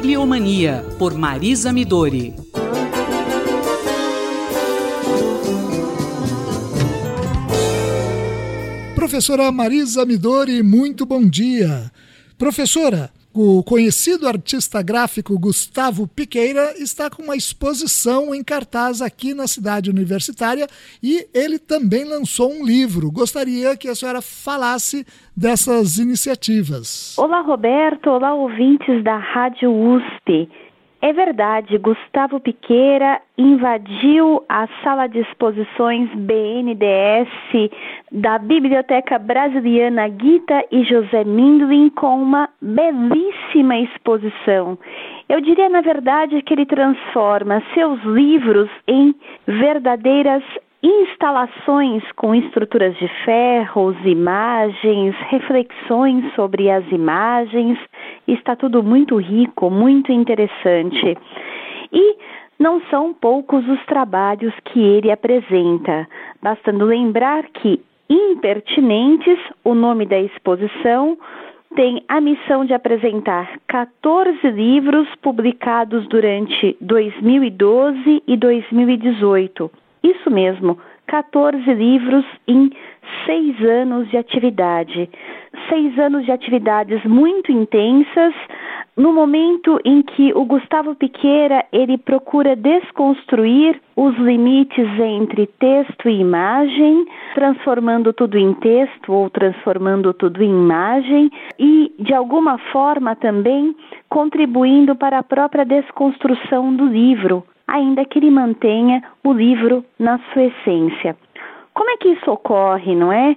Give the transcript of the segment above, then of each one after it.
Bibliomania, por Marisa Midori. Professora Marisa Midori, muito bom dia. Professora, o conhecido artista gráfico Gustavo Piqueira está com uma exposição em cartaz aqui na cidade universitária e ele também lançou um livro. Gostaria que a senhora falasse dessas iniciativas. Olá, Roberto. Olá, ouvintes da Rádio USP. É verdade, Gustavo Piqueira invadiu a sala de exposições BNDS da Biblioteca Brasiliana Guita e José Mindlin com uma belíssima exposição. Eu diria, na verdade, que ele transforma seus livros em verdadeiras instalações com estruturas de ferros, imagens, reflexões sobre as imagens. Está tudo muito rico, muito interessante. E não são poucos os trabalhos que ele apresenta, bastando lembrar que Impertinentes, o nome da exposição, tem a missão de apresentar 14 livros publicados durante 2012 e 2018 isso mesmo, 14 livros em seis anos de atividade. Seis anos de atividades muito intensas, no momento em que o Gustavo Piqueira ele procura desconstruir os limites entre texto e imagem, transformando tudo em texto ou transformando tudo em imagem e de alguma forma também contribuindo para a própria desconstrução do livro, ainda que ele mantenha o livro na sua essência. Como é que isso ocorre, não é?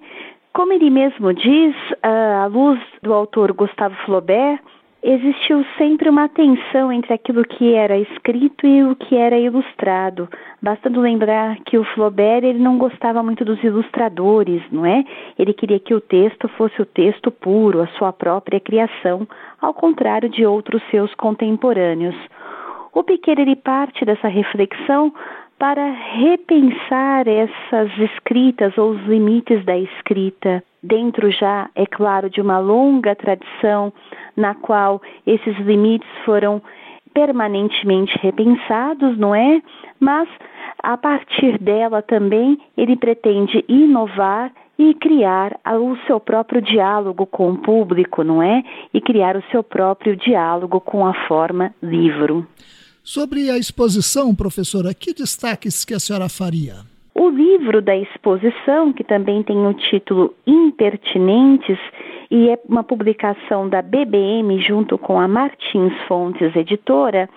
Como ele mesmo diz, à luz do autor Gustavo Flaubert, existiu sempre uma tensão entre aquilo que era escrito e o que era ilustrado. Bastando lembrar que o Flaubert ele não gostava muito dos ilustradores, não é? Ele queria que o texto fosse o texto puro, a sua própria criação, ao contrário de outros seus contemporâneos. O ele parte dessa reflexão para repensar essas escritas ou os limites da escrita, dentro já, é claro, de uma longa tradição na qual esses limites foram permanentemente repensados, não é? Mas a partir dela também ele pretende inovar e criar o seu próprio diálogo com o público, não é? E criar o seu próprio diálogo com a forma livro. Sobre a exposição, professora, que destaques que a senhora faria? O livro da exposição, que também tem o título Impertinentes, e é uma publicação da BBM junto com a Martins Fontes Editora,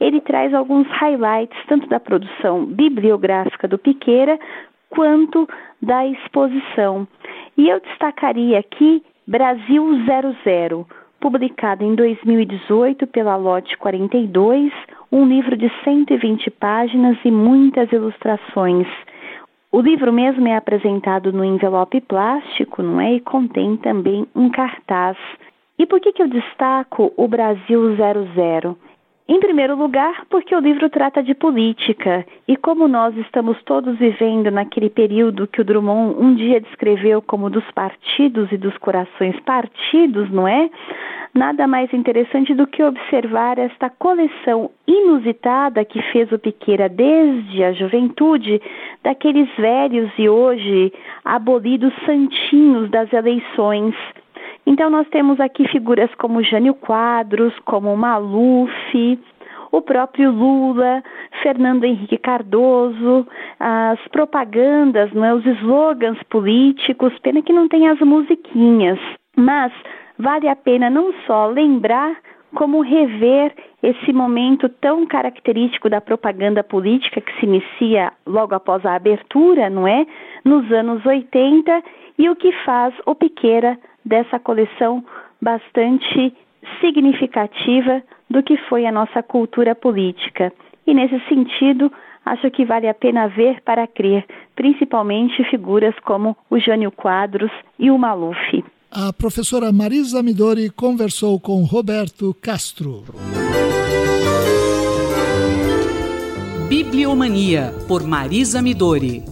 ele traz alguns highlights tanto da produção bibliográfica do Piqueira quanto da exposição. E eu destacaria aqui Brasil 00, publicado em 2018 pela Lote 42, um livro de 120 páginas e muitas ilustrações. O livro mesmo é apresentado no envelope plástico, não é? E contém também um cartaz. E por que, que eu destaco o Brasil 00? Em primeiro lugar, porque o livro trata de política, e como nós estamos todos vivendo naquele período que o Drummond um dia descreveu como dos partidos e dos corações partidos, não é? Nada mais interessante do que observar esta coleção inusitada que fez o Piqueira desde a juventude, daqueles velhos e hoje abolidos santinhos das eleições. Então nós temos aqui figuras como Jânio Quadros, como Maluf, o próprio Lula, Fernando Henrique Cardoso, as propagandas, não é, os slogans políticos, pena que não tem as musiquinhas, mas vale a pena não só lembrar como rever esse momento tão característico da propaganda política que se inicia logo após a abertura, não é? Nos anos 80 e o que faz o Piqueira dessa coleção bastante significativa do que foi a nossa cultura política. E nesse sentido, acho que vale a pena ver para crer, principalmente figuras como o Jânio Quadros e o Maluf. A professora Marisa Midori conversou com Roberto Castro. Bibliomania, por Marisa Midori.